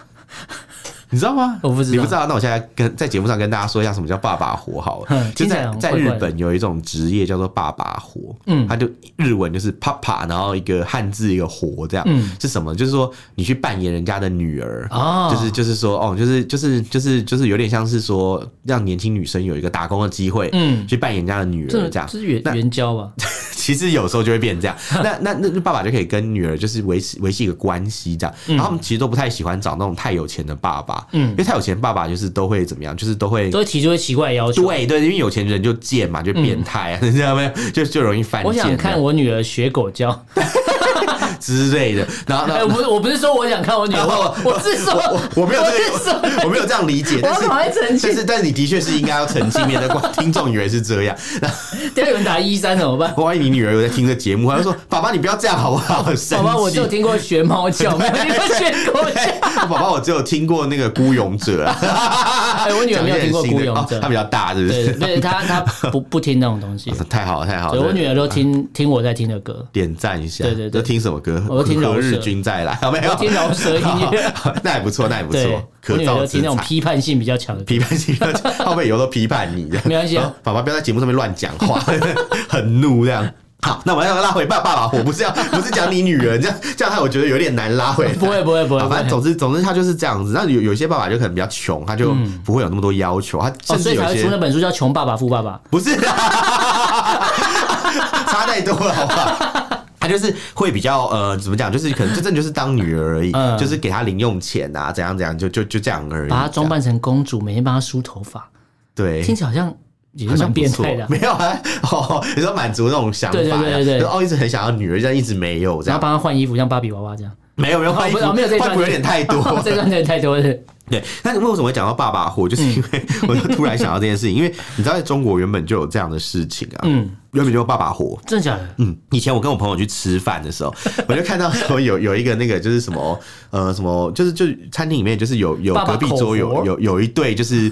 你知道吗？我不知道，你不知道。那我现在跟在节目上跟大家说一下，什么叫爸爸活好了。就在在日本有一种职业叫做爸爸活，嗯，他就日文就是爸爸，然后一个汉字一个活这样，嗯，是什么？就是说你去扮演人家的女儿，哦，就是就是说哦，就是就是就是就是有点像是说让年轻女生有一个打工的机会，嗯，去扮演人家的女儿这样，是援援交吧？其实有时候就会变成这样。那那那爸爸就可以跟女儿就是维持维系一个关系这样。然后他们其实都不太喜欢找那种太有钱的爸爸，嗯，因为太有钱爸爸就是都会怎么样，就是都会都会提出奇怪的要求。对对，因为有钱人就贱嘛，就变态啊，你知道没有？就就容易犯贱。我想看我女儿学狗叫。之类的，然后，然后，不是，我不是说我想看我女儿，我是说，我没有这个，我没有这样理解，但是，但是，但是你的确是应该要澄清，免得听众以为是这样。等下有人打一三怎么办？万一你女儿有在听这节目，她就说：“爸爸，你不要这样好不好？”爸爸，我只有听过学猫叫，没有听过学狗叫。爸爸，我只有听过那个孤勇者啊。哎，我女儿没有听过孤勇者，她比较大，是不是？对，她她不 不听那种东西。太好了，太好了。我女儿都听听我在听的歌，点赞一下。对对对，都听什么歌？我都听何日君再来，有 没有？我听饶舌音乐，那也不错，那也不错。可造之材，听那种批判性比较强的，批判性比较强，后面以后都批判你的，没关系。爸爸不要在节目上面乱讲话，很怒这样。好，那我要拉回爸爸爸，我不是要，不是讲你女儿 这样，这样害我觉得有点难拉回。不会，不会，不会。反正总之，总之他就是这样子。那有有些爸爸就可能比较穷，他就不会有那么多要求。他甚至有些出那本书叫《穷爸爸富爸爸》，不是，差太多了，好不好？他就是会比较呃，怎么讲？就是可能真正就是当女儿而已，嗯、就是给她零用钱啊，怎样怎样，就就就这样而已。把她装扮成公主，每天帮她梳头发，对，听起来好像也是蛮变态的。没有啊，哦，你说满足那种想法，对对对对，哦，一直很想要女儿，这样一直没有，这样。帮她换衣服，像芭比娃娃这样。没有没有换衣服，没有这一段有点太多，这段有点太多是。对，但是为什么会讲到爸爸火，就是因为我就突然想到这件事情，因为你知道在中国原本就有这样的事情啊，嗯，原本就有爸爸活，真的假的？嗯，以前我跟我朋友去吃饭的时候，我就看到说有有一个那个就是什么呃什么，就是就餐厅里面就是有有隔壁桌有有有一对就是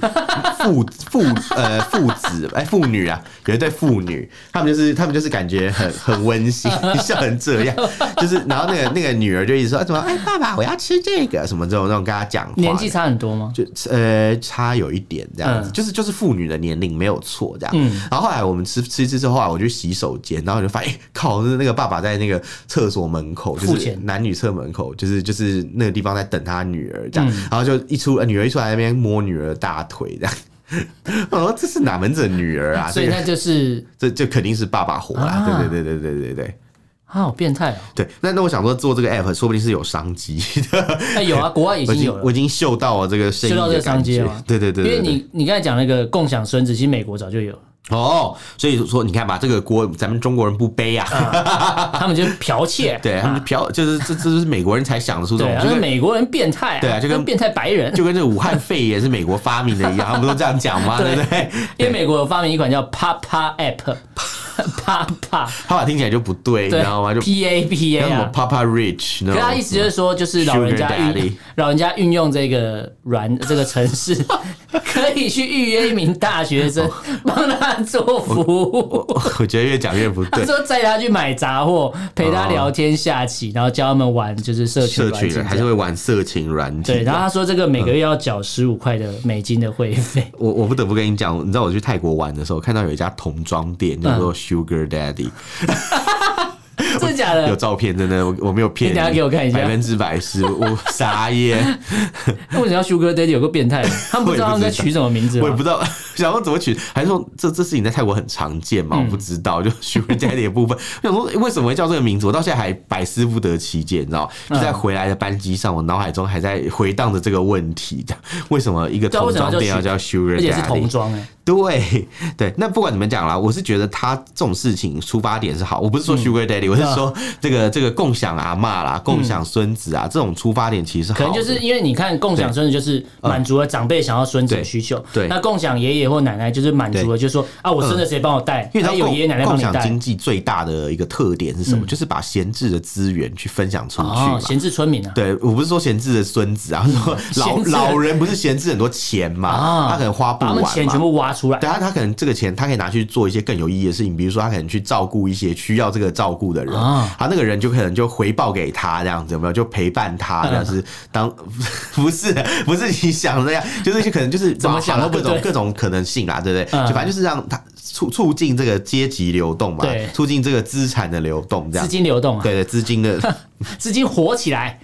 父父呃父子哎父女啊，有一对父女，他们就是他们就是感觉很很温馨，笑成这样，就是然后那个那个女儿就一直说什么哎爸爸我要吃这个什么这种那种跟他讲话，年纪差很多吗？就呃差有一点这样子，就是就是父女的年龄没有错这样。然后后来我们吃吃一吃之后，后来我去洗手间，然后就发现，靠，就是那个爸爸在那个厕所门口，就是男女厕门口，就是就是那个地方在等他女儿这样。然后就一出女儿一出来那边摸女儿的大腿这样。我说这是哪门子的女儿啊？所以那就是这就肯定是爸爸火了。对对对对对对对。他好变态哦！对，那那我想说做这个 app，说不定是有商机的。哎，有啊，国外已经有了，我已经嗅到了这个嗅到这个商机了。对对对，因为你你刚才讲那个共享孙子，其实美国早就有了。哦，所以说你看吧，这个锅咱们中国人不背啊，他们就剽窃，对他们剽，就是这这是美国人才想得出这种，就是美国人变态，对啊，就跟变态白人，就跟这个武汉肺炎是美国发明的一样，他们不都这样讲吗？对不对？因为美国有发明一款叫 Papa App。爸爸听起来就不对，你知道吗？就 P A P A 啊，Papa Rich。可他意思就是说，就是老人家运老人家运用这个软 这个城市，可以去预约一名大学生，帮他做服务。我觉得越讲越不对。他说载他去买杂货，陪他聊天下棋，然后教他们玩就是社群软件，还是会玩色情软件。对，然后他说这个每个月要缴十五块的美金的会费。我我不得不跟你讲，你知道我去泰国玩的时候，看到有一家童装店叫做。Sugar Daddy，真的假的？有照片，真的，我我没有骗你。你等下给我看一下，百分之百是，我傻眼。那为什么要 Sugar Daddy？有个变态，他们不知道他们在取什么名字，我也不知道，想说怎么取，还是说这这事情在泰国很常见嘛？我不知道，就 Sugar Daddy 的部分，我想说为什么会叫这个名字？我到现在还百思不得其解，你知道？就在回来的班机上，我脑海中还在回荡着这个问题：为什么一个童装店要叫 Sugar Daddy？而且是童装哎。对 对，那不管怎么讲啦，我是觉得他这种事情出发点是好，我不是说 Sugar Daddy，、嗯、我是说这个这个共享阿妈啦、共享孙子啊，嗯、这种出发点其实。可能就是因为你看共享孙子就是满足了长辈想要孙子的需求，对，那共享爷爷或奶奶就是满足了，就是说啊，我孙子谁帮我带，因为他有爷爷奶奶帮你带。共享经济最大的一个特点是什么？嗯、就是把闲置的资源去分享出去嘛。闲置村民啊？对，我不是说闲置的孙子啊，说老老人不是闲置很多钱嘛，啊、他可能花不完钱全部挖出来，对啊，他可能。这个钱他可以拿去做一些更有意义的事情，比如说他可能去照顾一些需要这个照顾的人，啊，他那个人就可能就回报给他这样子，有没有？就陪伴他，这样子。当不是不是你想的那样，就是可能就是怎么想到各种各种可能性啦，对不对？就反正就是让他促促进这个阶级流动嘛，对，促进这个资产的流动，这样。资金流动，对对，资金的 资金活起来。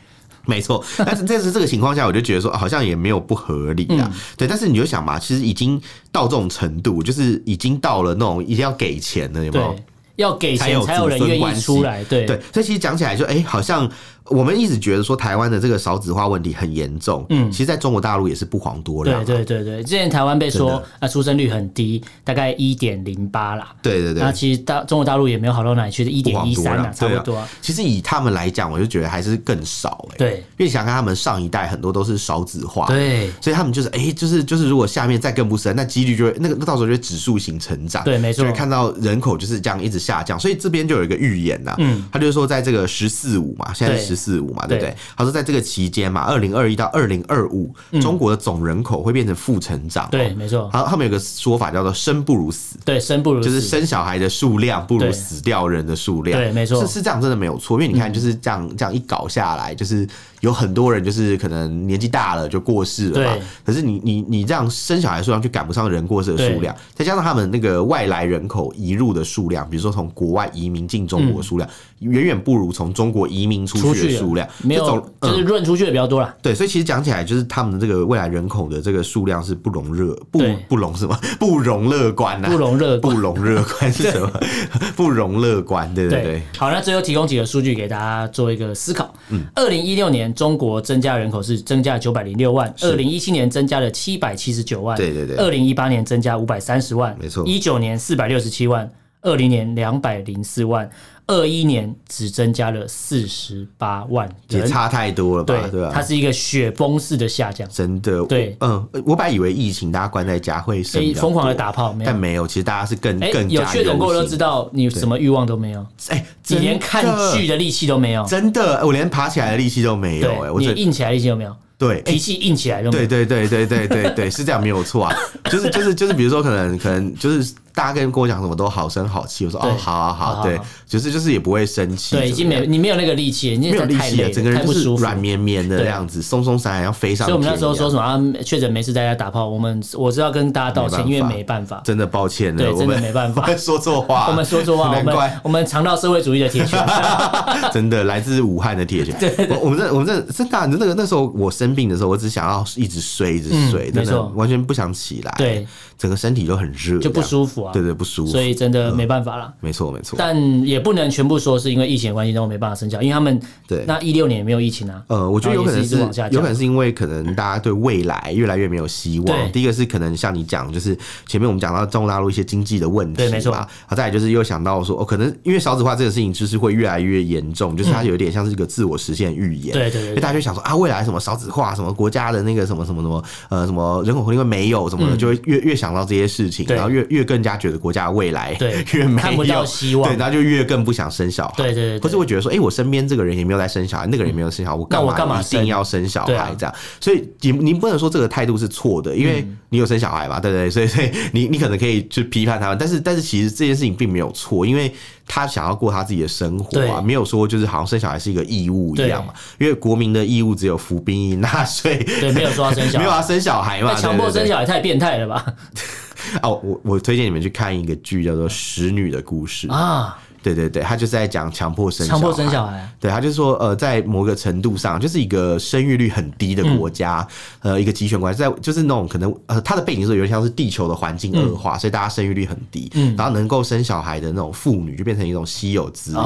没错，但是这是这个情况下，我就觉得说好像也没有不合理啊。嗯、对，但是你就想嘛，其实已经到这种程度，就是已经到了那种一定要给钱了，有没有？要给钱才有人愿意出来，对对。所以其实讲起来就哎、欸，好像。我们一直觉得说台湾的这个少子化问题很严重，嗯，其实在中国大陆也是不遑多让。对对对对，之前台湾被说啊出生率很低，大概一点零八啦。对对对，那其实大中国大陆也没有好到哪里去，一点一三啊，差不多。其实以他们来讲，我就觉得还是更少哎。对，因为想看他们上一代很多都是少子化，对，所以他们就是哎，就是就是如果下面再更不生，那几率就会那个那到时候就会指数型成长。对，没错。就会看到人口就是这样一直下降，所以这边就有一个预言呐，嗯，他就是说在这个“十四五”嘛，现在是“十四五”嘛，对不对？他说，在这个期间嘛，二零二一到二零二五，中国的总人口会变成负成长。对，没错。他，他们有个说法叫做“生不如死”。对，生不如死就是生小孩的数量不如死掉人的数量。对，没错，是是这样，真的没有错。因为你看，就是这样这样一搞下来，就是。有很多人就是可能年纪大了就过世了嘛，可是你你你这样生小孩数量就赶不上人过世的数量，再加上他们那个外来人口移入的数量，比如说从国外移民进中国的数量，远远不如从中国移民出去的数量，没有，就是润出去的比较多了。对，所以其实讲起来，就是他们的这个未来人口的这个数量是不容热不不容什么 不容乐观呐，不容乐不容乐观是什么？不容乐观，对对。对。好，那最后提供几个数据给大家做一个思考。嗯，二零一六年。中国增加人口是增加九百零六万，二零一七年增加了七百七十九万，对对对，二零一八年增加五百三十万，没错，一九年四百六十七万，二零年两百零四万，二一年只增加了四十八万，也差太多了吧？对对啊，它是一个雪崩式的下降，真的。对，嗯，我本来以为疫情大家关在家会疯狂的打炮，但没有，其实大家是更更有确诊过都知道，你什么欲望都没有，哎，你连看剧的力气都没有，真的，我连爬起来的力气都没有，哎，我你硬起来力气都没有。对，脾气硬起来就对对对对对对对，是这样没有错啊，就是就是就是，比如说可能可能就是大家跟跟我讲什么都好声好气，我说哦好好好，对，就是就是也不会生气，对，已经没你没有那个力气，没有力气了，整个人就是软绵绵的这样子，松松散散要飞上。所以我们那时候说什么啊，确诊没事在家打炮，我们我是要跟大家道歉，因为没办法，真的抱歉，对，真的没办法，说错话，我们说错话，我们我们尝到社会主义的铁拳，真的来自武汉的铁拳，对，我们这我们这真的那个那时候我生病的时候，我只想要。一直睡，一直睡，真的完全不想起来。对，整个身体都很热，就不舒服啊。对对，不舒服。所以真的没办法了。没错没错。但也不能全部说是因为疫情的关系，让我没办法生小孩，因为他们对那一六年也没有疫情啊。呃，我觉得有可能是有可能是因为可能大家对未来越来越没有希望。第一个是可能像你讲，就是前面我们讲到中国大陆一些经济的问题，对，没错。好，再来就是又想到说，哦，可能因为少子化这个事情就是会越来越严重，就是它有点像是一个自我实现预言。对对对。因为大家就想说啊，未来什么少子化，什么国家的那个什么什么什么。呃，什么人口红利会没有什么的，就会越越想到这些事情，然后越越更加觉得国家的未来 越没有希望，对，然后就越更不想生小孩，对对。或是会觉得说，哎，我身边这个人也没有在生小孩，那个人也没有生小孩，我干嘛一定要生小孩这样？所以你你不能说这个态度是错的，因为你有生小孩嘛，对不对？所以 所以你你可能可以去批判他们，但是但是其实这件事情并没有错，因为。他想要过他自己的生活啊，没有说就是好像生小孩是一个义务一样嘛。因为国民的义务只有服兵役、纳税，对，没有说要生小孩，没有要生小孩嘛。强迫生小孩太变态了吧？哦，我我推荐你们去看一个剧，叫做《使女的故事》啊。对对对，他就是在讲强迫生强迫生小孩。对，他就是说，呃，在某个程度上，就是一个生育率很低的国家，呃，一个集权国家，在就是那种可能，呃，他的背景是有点像是地球的环境恶化，所以大家生育率很低，嗯。然后能够生小孩的那种妇女就变成一种稀有资源，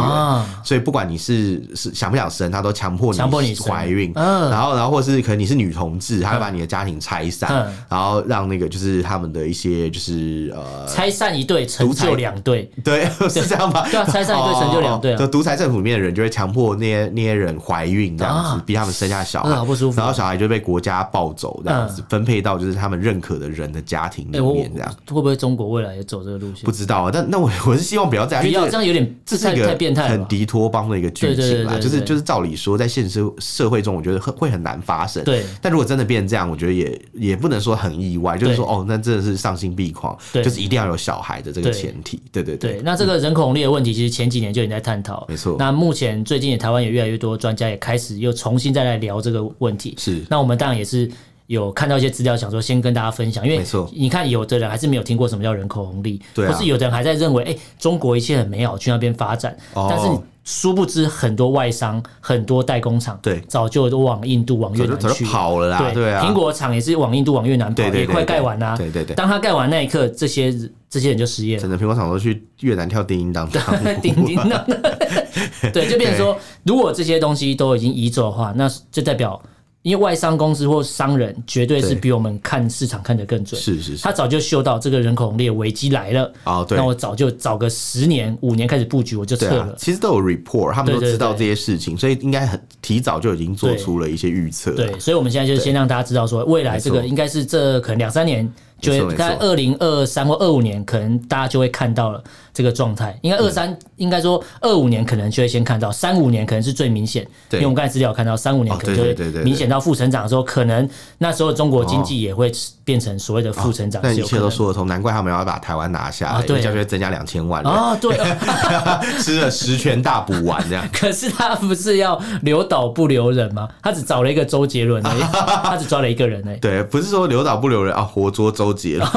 所以不管你是是想不想生，他都强迫你强迫你怀孕，然后然后或是可能你是女同志，他会把你的家庭拆散，然后让那个就是他们的一些就是呃拆散一对成就两对，对，是这样吧？拆散一对成就两对，就独裁政府里面的人就会强迫那些那些人怀孕这样子，逼他们生下小孩，不舒服。然后小孩就被国家抱走这样子，分配到就是他们认可的人的家庭里面这样。会不会中国未来也走这个路线？不知道啊，但那我我是希望不要这样，不要这样，有点这是一个很迪托邦的一个剧情啦。就是就是照理说，在现实社会中，我觉得会很难发生。对，但如果真的变成这样，我觉得也也不能说很意外，就是说哦，那真的是丧心病狂，就是一定要有小孩的这个前提。对对对。那这个人口红利的问题，其实前几年就已经在探讨，没错。那目前最近也台湾也越来越多专家也开始又重新再来聊这个问题。是。那我们当然也是有看到一些资料，想说先跟大家分享，因为你看有的人还是没有听过什么叫人口红利，或是有的人还在认为，哎，中国一切很美好，去那边发展，但是。殊不知，很多外商、很多代工厂，对，早就都往印度、往越南去跑了啦。对啊，苹果厂也是往印度、往越南跑，也快盖完啦。对对对，当他盖完那一刻，这些这些人就失业了。整个苹果厂都去越南跳叮叮当当，叮叮当当。对，就变成说，如果这些东西都已经移走的话，那就代表。因为外商公司或商人绝对是比我们看市场看得更准，是是是，他早就嗅到这个人口红利危机来了啊，对，那我早就早个十年五年开始布局，我就撤了。啊、其实都有 report，他们都知道这些事情，所以应该很提早就已经做出了一些预测。对，所以我们现在就先让大家知道说，未来这个应该是这可能两三年。就会在二零二三或二五年，可能大家就会看到了这个状态。应该二三，应该说二五年可能就会先看到，三五年可能是最明显。因为我们刚才资料看到，三五年可能就会明显到负成长的时候，可能那时候中国经济也会变成所谓的负成长。那一切都说得通，难怪他们要把台湾拿下，对，就会增加两千万。啊，对，吃了十全大补丸这样。可是他不是要留岛不留人吗？他只找了一个周杰伦，他只抓了一个人哎。对，不是说留岛不留人啊，活捉周。周杰伦，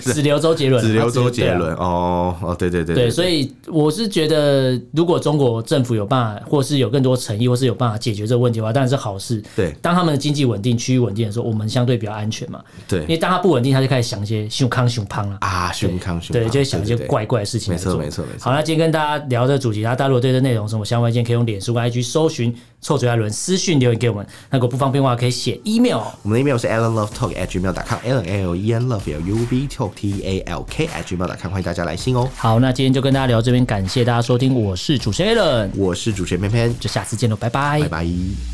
只留周杰伦，只留周杰伦。哦哦，对对对，对，所以我是觉得，如果中国政府有办法，或是有更多诚意，或是有办法解决这个问题的话，当然是好事。对，当他们的经济稳定、区域稳定的时候，我们相对比较安全嘛。对，因为当他不稳定，他就开始想一些熊康熊胖了啊，熊康熊，对，就会想一些怪怪的事情。没错没错没错。好，那今天跟大家聊这个主题，大家如果对这内容什么相关意见，可以用脸书跟 IG 搜寻臭嘴艾伦私讯留言给我们。那如果不方便的话，可以写 email。我们的 email 是 allenlovetalk@gmail.com，allen l o v e u v talk t a l k @gmail.com，欢迎大家来信哦。好，那今天就跟大家聊这边，感谢大家收听，我是主持人 Allen，我是主持人偏偏，就下次见喽，拜拜，拜拜。